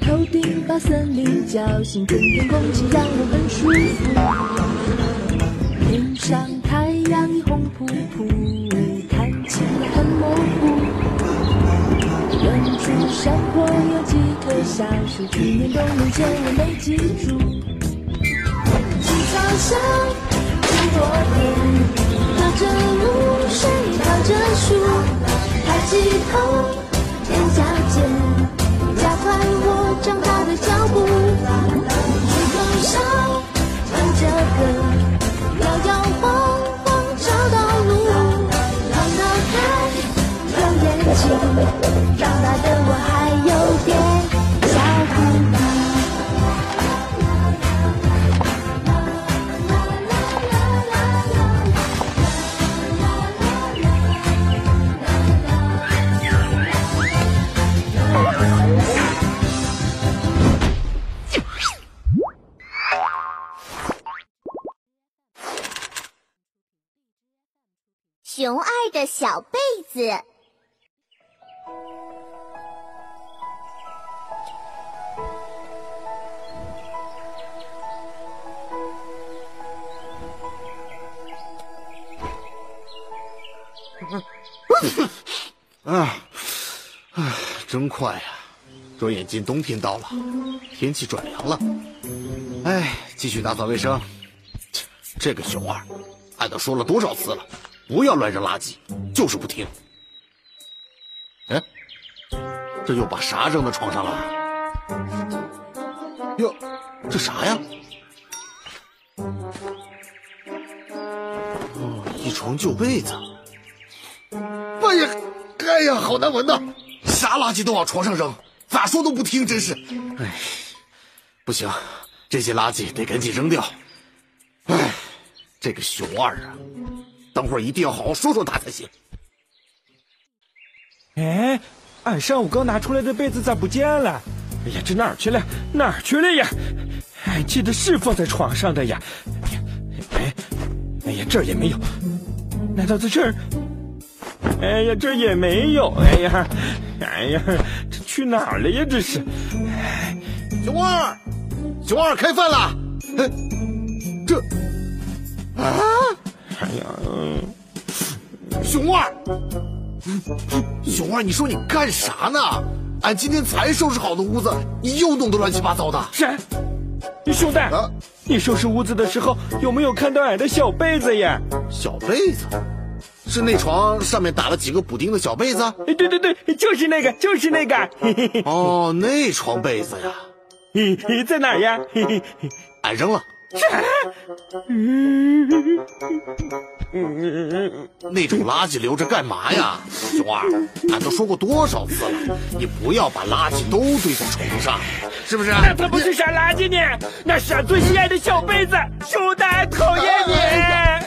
头顶把森林叫醒，春天空气让我很舒服。天上太阳已红扑扑，看起来很模糊。远处山坡有几棵小树，去年冬眠前我没记住。青草上很多天。飘着露水，飘着树，抬起头，唱着歌，摇摇晃晃找到路。放得开，有眼睛，长大的熊二的小被子。啊，唉，真快呀！转眼间冬天到了，天气转凉了。哎，继续打扫卫生。这个熊二，俺都说了多少次了，不要乱扔垃圾，就是不听。哎，这又把啥扔到床上了？哟，这啥呀？哦，一床旧被子。哎呀，哎呀，好难闻呐！啥垃圾都往床上扔，咋说都不听，真是。哎，不行，这些垃圾得赶紧扔掉。哎，这个熊二啊，等会儿一定要好好说说他才行。哎，俺上午刚拿出来的被子咋不见了？哎呀，这哪儿去了？哪儿去了呀？俺记得是放在床上的呀。哎呀，哎，哎呀，这儿也没有。难道在这儿？哎呀，这也没有。哎呀，哎呀，这去哪儿了呀？这是。熊二，熊二，开饭了。哎，这，啊，哎呀，嗯熊二，熊二，你说你干啥呢？俺今天才收拾好的屋子，你又弄得乱七八糟的。谁？兄弟，啊你收拾屋子的时候有没有看到俺的小被子呀？小被子，是那床上面打了几个补丁的小被子？哎，对对对，就是那个，就是那个。嘿嘿嘿哦，那床被子呀，嘿 嘿，在哪儿呀？嘿嘿嘿。俺扔了。那种垃圾留着干嘛呀，熊二？俺都说过多少次了，你不要把垃圾都堆在床上，是不是？那它不是啥垃圾呢？那是俺最心爱的小被子。熊大，讨厌你！哎呀，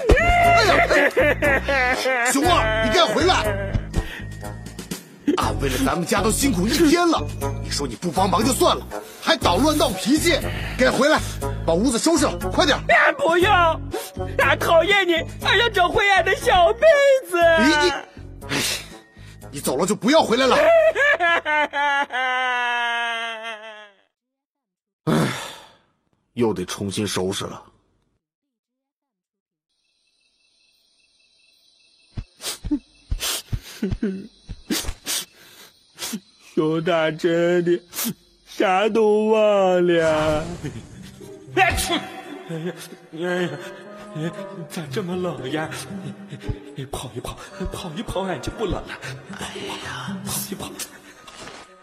熊二，你该回来！俺为了咱们家都辛苦一天了，你说你不帮忙就算了，还捣乱闹脾气，该回来把屋子收拾了，快点！俺不要，俺讨厌你，俺要找灰暗的小被子。你你，哎，你走了就不要回来了。唉，又得重新收拾了。熊大真的啥都忘了。哎去！哎呀，哎呀，哎，咋这么冷呀？哎跑一跑，跑一跑，俺就不冷了。哎呀，跑一跑，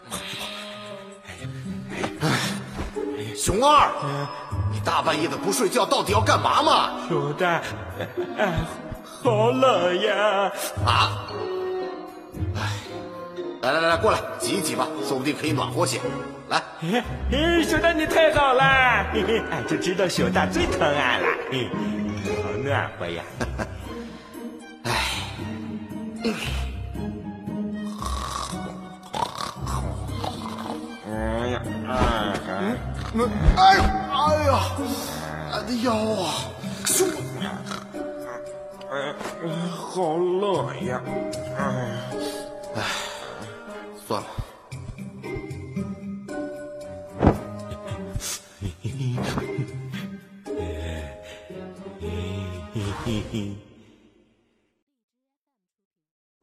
跑一跑。哎呀，哎熊二，你大半夜的不睡觉，到底要干嘛嘛？熊大，哎，好冷呀！啊？哎，来来来来，过来挤一挤吧，说不定可以暖和些。来，哎，熊大你太好了，嘿 嘿，俺就知道熊大最疼俺了，嘿，好暖和呀。哎呀，哎，那哎呦哎呀，俺的腰啊，兄，哎，好冷呀，哎，算了。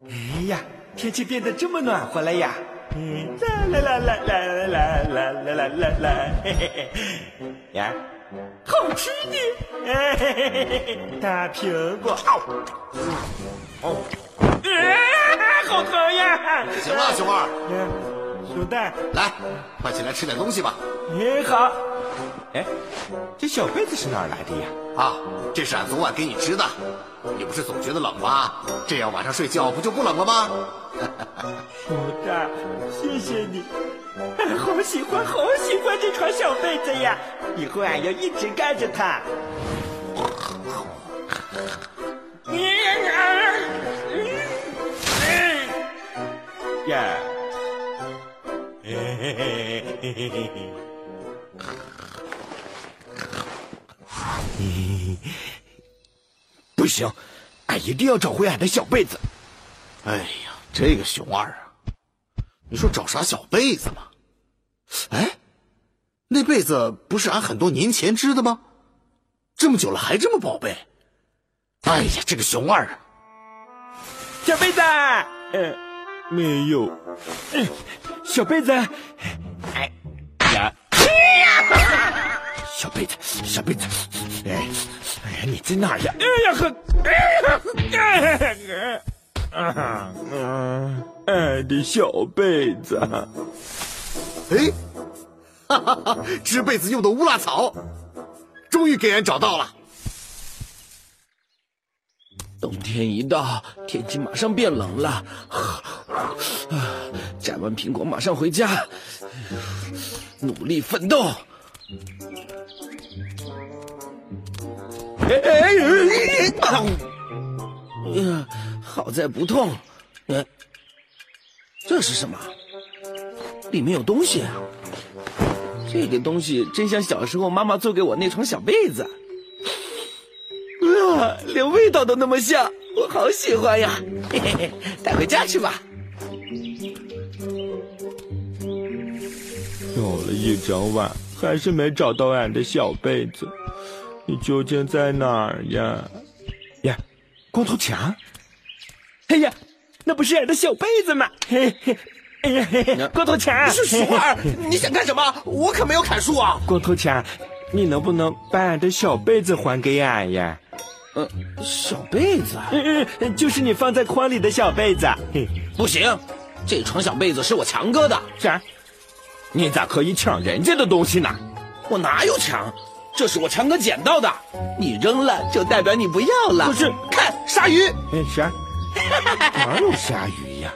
哎呀，天气变得这么暖和了呀！嗯，啦啦啦啦啦啦啦啦啦啦啦，嘿嘿嘿，呀，好吃的，哎嘿嘿嘿嘿，大苹果，哦，好疼呀！行了，熊二，嗯，熊蛋，来，快起来吃点东西吧。你，好。哎，这小被子是哪儿来的呀？啊，这是俺昨晚给你织的。你不是总觉得冷吗？这样晚上睡觉不就不冷了吗？熊蛋，谢谢你，俺好喜欢，好喜欢这床小被子呀！以后俺要一直盖着它。呀，嘿嘿嘿嘿嘿嘿嘿。不行，俺一定要找回俺的小被子。哎呀，这个熊二啊，你说找啥小被子嘛？哎，那被子不是俺很多年前织的吗？这么久了还这么宝贝？哎呀，这个熊二啊！小被子，嗯，没有。嗯，小被子，哎呀，小被子，小被子，哎，哎呀，你在哪儿呀？哎呀呵，哎呀，啊，嗯，俺的小被子，哎，哈哈哈，织被子用的乌拉草，终于给俺找到了。冬天一到，天气马上变冷了。啊摘完苹果马上回家，努力奋斗。哎哎哎！哎呀，好在不痛。哎，这是什么？里面有东西。这个东西真像小时候妈妈做给我那床小被子。啊，连味道都那么像，我好喜欢呀！嘿嘿嘿，带回家去吧。找了一整晚，还是没找到俺的小被子，你究竟在哪儿呀？呀，光头强！哎呀，那不是俺的小被子吗？嘿嘿，哎呀，嘿嘿，光头强！你是熊二，你想干什么？我可没有砍树啊！光头强，你能不能把俺的小被子还给俺呀？嗯，小被子，嗯嗯，就是你放在筐里的小被子。不行，这床小被子是我强哥的。啥？你咋可以抢人家的东西呢？我哪有抢？这是我强哥捡到的。你扔了，就代表你不要了。不是，看鲨鱼。哎，啥？哪有鲨鱼呀，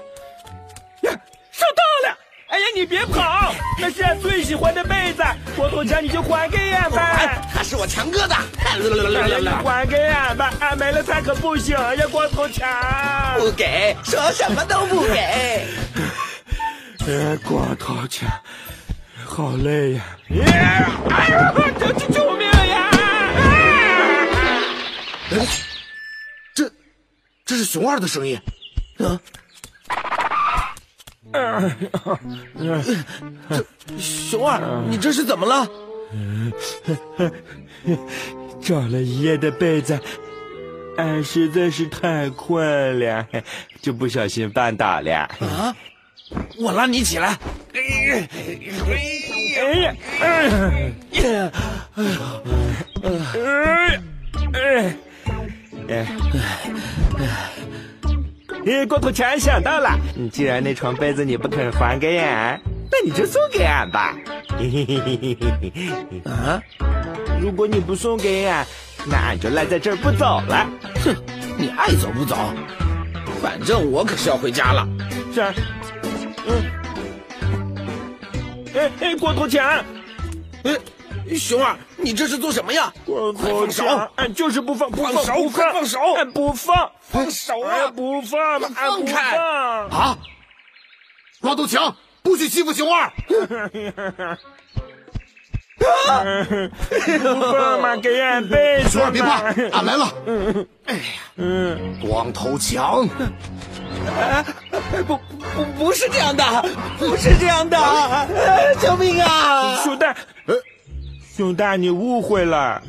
你别跑，那是俺最喜欢的被子，光头强你就还给俺吧。他是我强哥的。你还给俺吧，俺没了他可不行呀，光头强。不给，说什么都不给。哎，光头强，好累呀！哎呀，救救救命呀！哎，这，这是熊二的声音。啊！这熊二，你这是怎么了？找了一夜的被子，俺实在是太困了，就不小心绊倒了。啊！我拉你起来。哎呀！哎呀！哎呀！哎呀！哎，光头强想到了，既然那床被子你不肯还给俺，那你就送给俺吧。啊！如果你不送给俺，那俺就赖在这儿不走了。哼，你爱走不走，反正我可是要回家了。是。嗯哎哎，光头强，哎，熊二，你这是做什么呀？光头放手！强，哎，就是不放，不放手，快放手！俺，不放，放手啊！哎不放，放！开！啊！光头强，不许欺负熊二！不放嘛，给俺背熊二别怕，俺来了。哎呀，嗯，光头强，不不不是这样的，不是这样的，呃 救命啊！熊大，呃熊大，你误会了，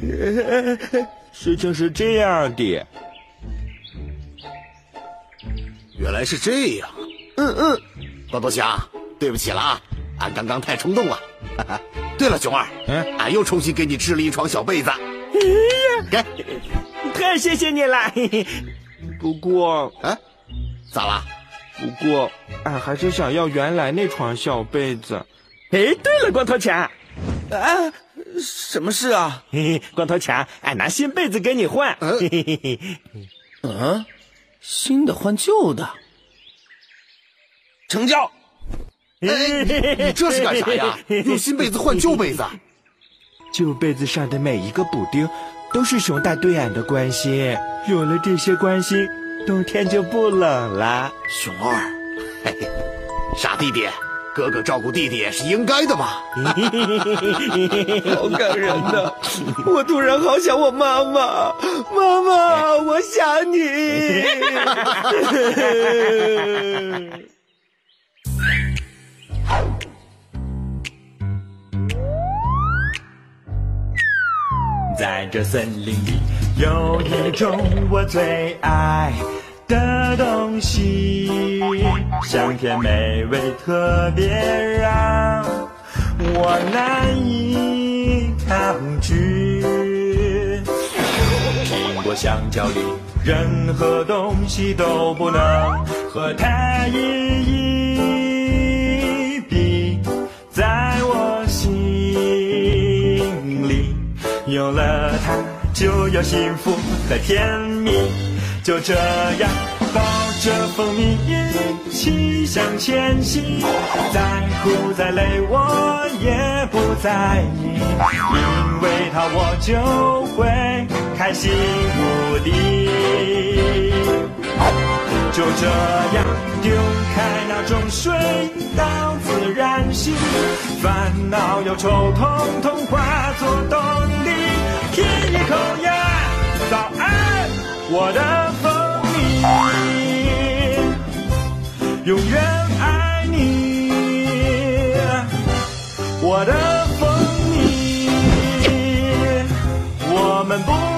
事情是这样的。原来是这样。嗯嗯，光头强，对不起了啊，俺刚刚太冲动了。对了，熊二，嗯俺又重新给你织了一床小被子，给。太谢谢你了，不过，哎，咋了？不过，俺还是想要原来那床小被子。哎，对了，光头强，啊，什么事啊？嘿嘿，光头强，俺拿新被子跟你换。嗯嘿嘿嘿嘿，嗯，新的换旧的，成交。哎，你这是干啥呀？用新被子换旧被子？旧被子上的每一个补丁，都是熊大对俺的关心。有了这些关心，冬天就不冷了。熊二，嘿嘿，傻弟弟，哥哥照顾弟弟是应该的嘛。好感人呐，我突然好想我妈妈，妈妈，我想你。在这森林里有一种我最爱的东西，香甜美味，特别让我难以抗拒。苹果、香蕉里任何东西都不能和它一一比，在我心里。有了它，就有幸福和甜蜜。就这样，抱着蜂蜜一起向前行。再苦再累，我也不在意，因为它我就会开心无敌。就这样丢开那种水到自然醒，烦恼忧愁统统化作动力。舔一口呀，早安，我的蜂蜜，永远爱你，我的蜂蜜，我们不。